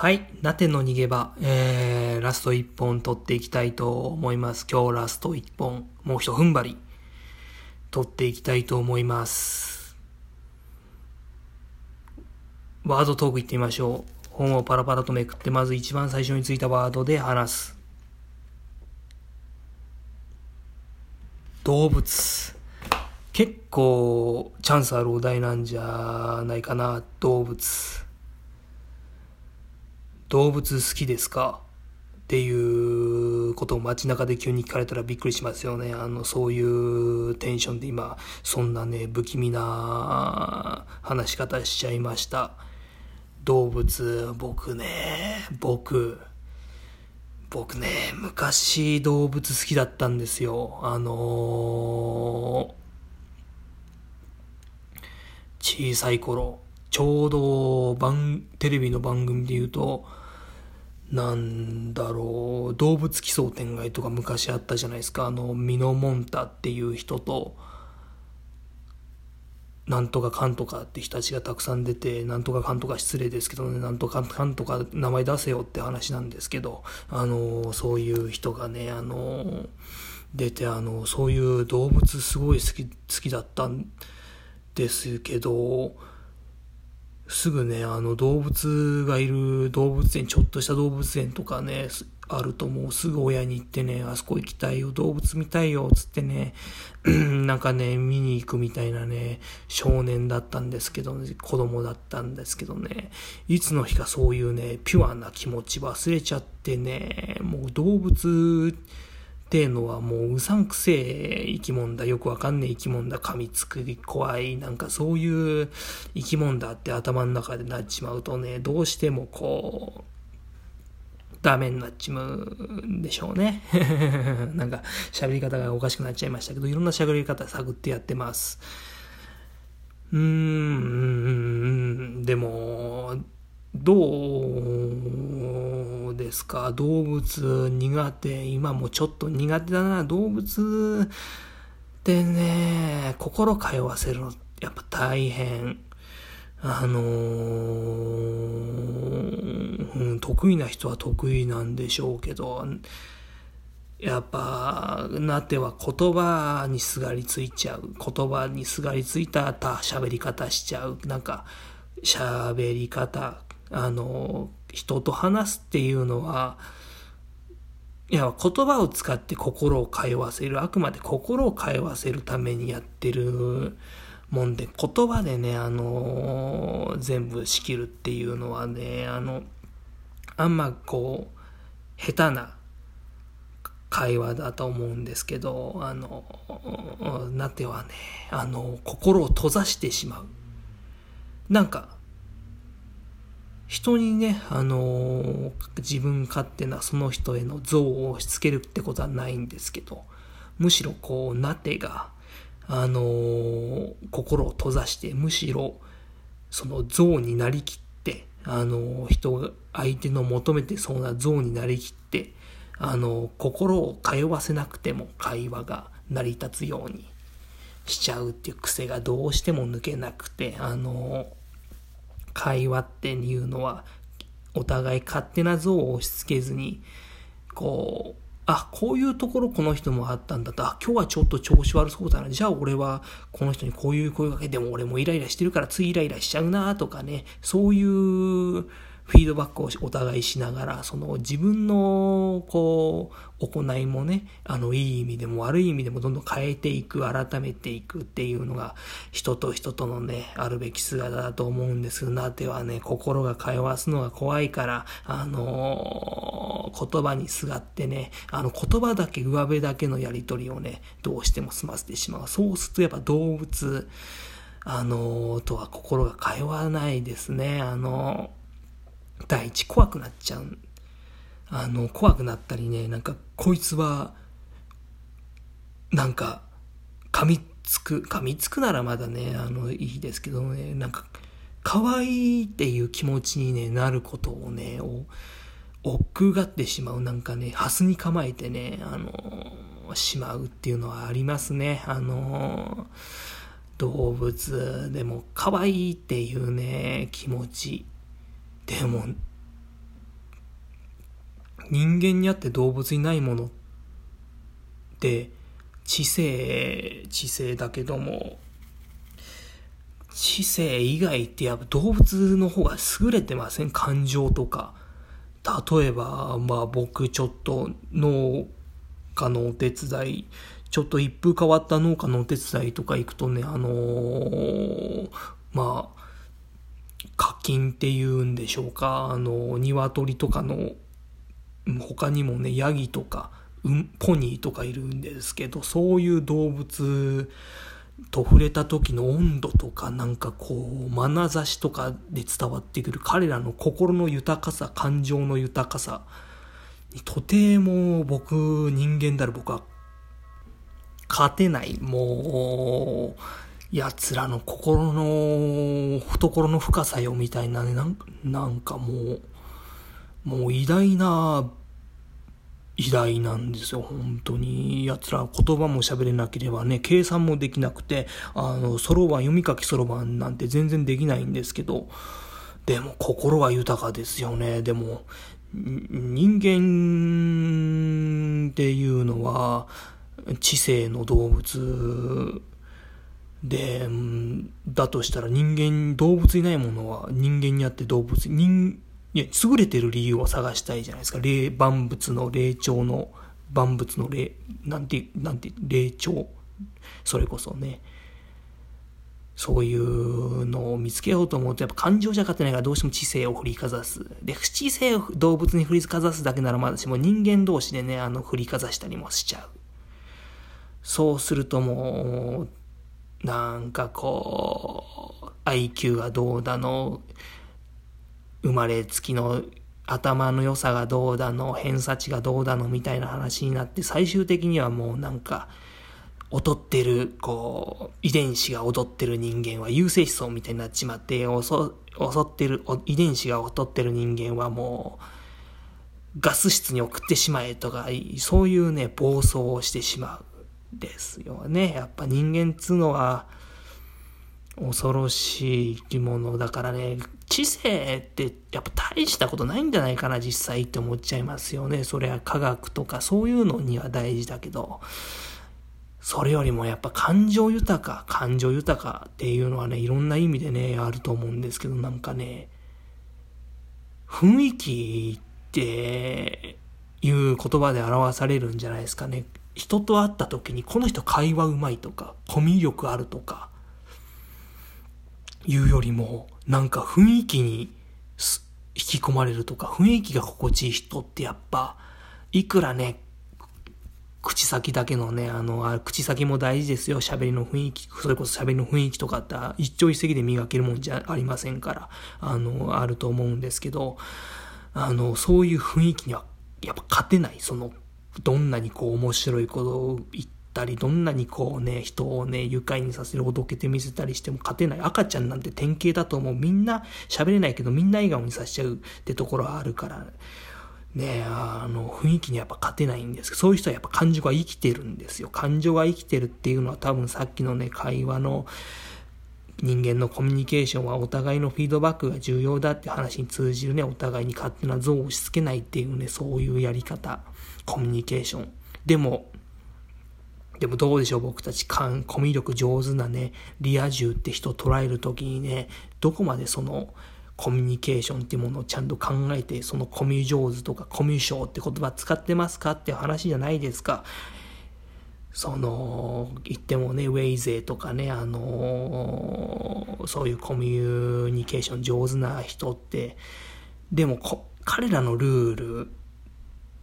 はい。なての逃げ場、えー、ラスト1本取っていきたいと思います。今日ラスト1本、もう一踏ん張り、取っていきたいと思います。ワードトークいってみましょう。本をパラパラとめくって、まず一番最初についたワードで話す。動物。結構チャンスあるお題なんじゃないかな、動物。動物好きですか？っていうことを街中で急に聞かれたらびっくりしますよね。あの、そういうテンションで今、そんなね、不気味な話し方しちゃいました。動物、僕ね、僕、僕ね、昔動物好きだったんですよ。あのー、小さい頃、ちょうど番、テレビの番組で言うと、なんだろう、動物奇想天外とか昔あったじゃないですか。あの、ミノモンタっていう人と、なんとかかんとかって人たちがたくさん出て、なんとかかんとか失礼ですけどね、なんとかかんとか名前出せよって話なんですけど、あの、そういう人がね、あの、出て、あの、そういう動物すごい好き、好きだったんですけど、すぐね、あの動物がいる動物園、ちょっとした動物園とかね、あるともう。すぐ親に行ってね、あそこ行きたいよ、動物見たいよ、つってね、なんかね、見に行くみたいなね、少年だったんですけど、ね、子供だったんですけどね、いつの日かそういうね、ピュアな気持ち忘れちゃってね、もう動物、ってのはもううさんくせえ生き物だ、よくわかんねえ生き物だ、噛みつく怖い、なんかそういう生き物だって頭の中でなっちまうとね、どうしてもこう、ダメになっちまうんでしょうね。なんか喋り方がおかしくなっちゃいましたけど、いろんな喋り方探ってやってます。うーん、でも、どうですか？動物苦手。今もちょっと苦手だな。動物ってね、心通わせるのやっぱ大変。あのー、うん、得意な人は得意なんでしょうけど、やっぱ、なっては言葉にすがりついちゃう。言葉にすがりついた喋り方しちゃう。なんか、喋り方、あの、人と話すっていうのは、いや、言葉を使って心を通わせる。あくまで心を通わせるためにやってるもんで、言葉でね、あの、全部仕切るっていうのはね、あの、あんまこう、下手な会話だと思うんですけど、あの、なてはね、あの、心を閉ざしてしまう。なんか、人にね、あのー、自分勝手なその人への像を押し付けるってことはないんですけど、むしろこう、なてが、あのー、心を閉ざして、むしろ、その像になりきって、あのー、人、相手の求めてそうな像になりきって、あの心を通わせなくても会話が成り立つようにしちゃうっていう癖がどうしても抜けなくて、あの会話っていうのは、お互い勝手な像を押し付けずに、こう、あ、こういうところこの人もあったんだと、あ、今日はちょっと調子悪そうだな。じゃあ俺はこの人にこういう声かけても俺もイライラしてるからついイライラしちゃうなとかね、そういうフィードバックをお互いしながら、その自分の、こう、行いもね、あの、いい意味でも悪い意味でもどんどん変えていく、改めていくっていうのが、人と人とのね、あるべき姿だと思うんですけど、なてはね、心が通わすのが怖いから、あのー、言葉にすがってね、あの、言葉だけ、上辺だけのやりとりをね、どうしても済ませてしまう。そうするとやっぱ動物、あのー、とは心が通わないですね。あのー第一怖くなっちゃう。あの、怖くなったりね、なんか、こいつは、なんか、噛みつく、噛みつくならまだね、あの、いいですけどね、なんか、可愛いっていう気持ちに、ね、なることをね、を、億劫がってしまう。なんかね、ハスに構えてね、あの、しまうっていうのはありますね。あの、動物でも可愛いっていうね、気持ち。でも、人間にあって動物にないものって知性知性だけども知性以外ってやっぱ動物の方が優れてません？感情とか。例えばまあ僕ちょっと農家のお手伝いちょっと一風変わった農家のお手伝いとか行くとねあのー、まあ課金っていうんでしょうかあの鶏とかの他にもねヤギとかうん、ポニーとかいるんですけど、そういう動物と触れた時の温度とか、なんかこう、眼差しとかで伝わってくる彼らの心の豊かさ、感情の豊かさにとても僕、人間である僕は勝てない。もう、奴らの心の懐の深さよみたいなね、なんかもう、もう偉大な偉大なんですよ、本当に。奴ら言葉も喋れなければね、計算もできなくて、あの、そろばん、読み書きそろばんなんて全然できないんですけど、でも心は豊かですよね。でも、人間っていうのは、知性の動物で、だとしたら人間、動物いないものは人間にあって動物、人いや、優れてる理由を探したいじゃないですか。霊、万物の霊長の、万物の霊、なんて、なんて、霊長。それこそね。そういうのを見つけようと思うと、やっぱ感情じゃ勝てないからどうしても知性を振りかざす。で、不知性を動物に振りかざすだけならまだしも人間同士でね、あの、振りかざしたりもしちゃう。そうするともう、なんかこう、IQ がどうだの、生まれつきの頭の良さがどうだの、偏差値がどうだのみたいな話になって、最終的にはもうなんか、劣ってる、こう、遺伝子が劣ってる人間は優性思想みたいになっちまって、襲ってる、遺伝子が劣ってる人間はもう、ガス室に送ってしまえとか、そういうね、暴走をしてしまう。ですよね。やっぱ人間っつうのは、恐ろしい生き物だからね、知性ってやっぱ大したことないんじゃないかな、実際って思っちゃいますよね。それは科学とかそういうのには大事だけど、それよりもやっぱ感情豊か、感情豊かっていうのはね、いろんな意味でね、あると思うんですけど、なんかね、雰囲気っていう言葉で表されるんじゃないですかね。人と会った時にこの人会話うまいとか、コミュ力あるとか、いうよりも、なんか雰囲気に引き込まれるとか、雰囲気が心地いい人ってやっぱ、いくらね、口先だけのね、あの、あ口先も大事ですよ。喋りの雰囲気、それこそ喋りの雰囲気とかって一朝一夕で磨けるもんじゃありませんから、あの、あると思うんですけど、あの、そういう雰囲気には、やっぱ勝てない。その、どんなにこう面白いことを言っ、たり、どんなにこうね、人をね、愉快にさせる、おどけて見せたりしても勝てない。赤ちゃんなんて典型だと思う。みんな喋れないけど、みんな笑顔にさせちゃうってところはあるから、ねあの、雰囲気にやっぱ勝てないんですけど、そういう人はやっぱ感情が生きてるんですよ。感情が生きてるっていうのは多分さっきのね、会話の、人間のコミュニケーションはお互いのフィードバックが重要だって話に通じるね、お互いに勝手な像を押し付けないっていうね、そういうやり方、コミュニケーション。でも、でもどうでしょう僕たちコミュ力上手なね、リア充って人を捉えるときにね、どこまでそのコミュニケーションっていうものをちゃんと考えて、そのコミュ上手とかコミュ障って言葉使ってますかって話じゃないですか。その、言ってもね、ウェイゼとかね、あのそういうコミュニケーション上手な人って、でも彼らのルール、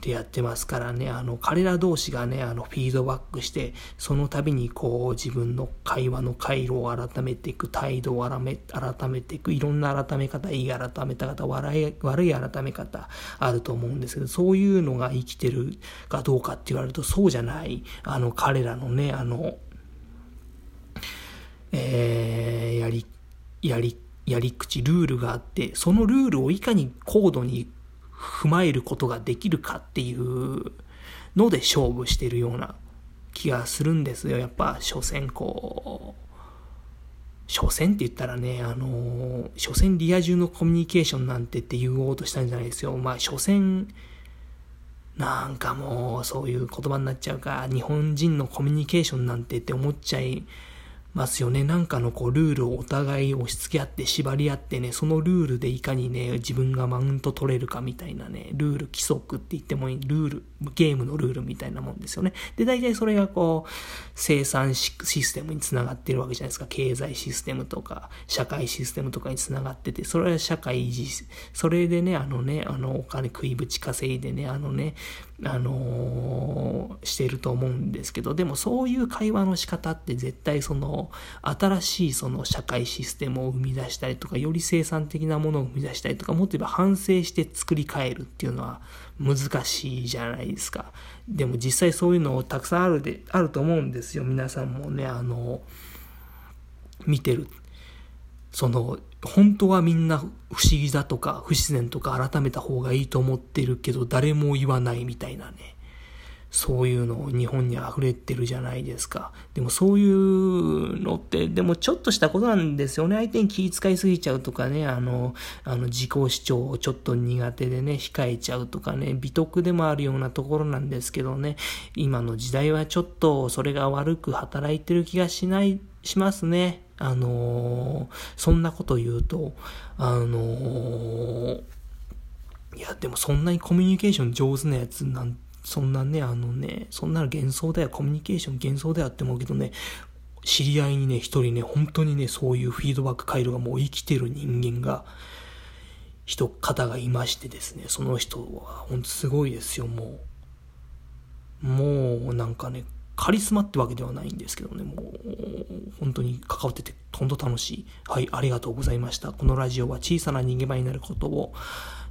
でやってますからね、あの、彼ら同士がね、あの、フィードバックして、その度にこう、自分の会話の回路を改めていく、態度を改め改めていく、いろんな改め方、いい改め方、悪い、悪い改め方、あると思うんですけど、そういうのが生きてるかどうかって言われると、そうじゃない、あの、彼らのね、あの、えー、やり、やり、やり口、ルールがあって、そのルールをいかに高度に踏まえることができるかっていうので勝負してるような気がするんですよ。やっぱ、所詮こう、所詮って言ったらね、あの、所詮リア充のコミュニケーションなんてって言おうとしたんじゃないですよ。まあ、所詮、なんかもうそういう言葉になっちゃうか、日本人のコミュニケーションなんてって思っちゃいますよね。なんかのこうルールをお互い押し付け合って縛り合ってね、そのルールでいかにね、自分がマウント取れるかみたいなね、ルール規則って言ってもいい、ルール、ゲームのルールみたいなもんですよね。で、大体それがこう、生産システムにつながってるわけじゃないですか。経済システムとか、社会システムとかにつながってて、それは社会維持、それでね、あのね、あの、お金食いぶち稼いでね、あのね、あのー、してると思うんですけど、でもそういう会話の仕方って絶対その、新しいその社会システムを生み出したりとか、より生産的なものを生み出したりとか、もっと言えば反省して作り変えるっていうのは難しいじゃないですか。でも実際そういうのたくさんあるで、あると思うんですよ。皆さんもね、あの、見てる。その、本当はみんな不思議だとか不自然とか改めた方がいいと思ってるけど誰も言わないみたいなね。そういうの日本に溢れてるじゃないですか。でもそういうのって、でもちょっとしたことなんですよね。相手に気遣いすぎちゃうとかね、あの、あの自己主張をちょっと苦手でね、控えちゃうとかね、美徳でもあるようなところなんですけどね、今の時代はちょっとそれが悪く働いてる気がしない、しますね。あのー、そんなこと言うと、あのー、いや、でもそんなにコミュニケーション上手なやつなんて、そんなね、あのね、そんなの幻想だよ、コミュニケーション幻想だよって思うけどね、知り合いにね、一人ね、本当にね、そういうフィードバック回路がもう生きてる人間が、人、方がいましてですね、その人は、ほんとすごいですよ、もう。もう、なんかね、カリスマってわけではないんですけどね、もう、本当に関わってて、ほんと楽しい。はい、ありがとうございました。このラジオは小さな逃げ場になることを、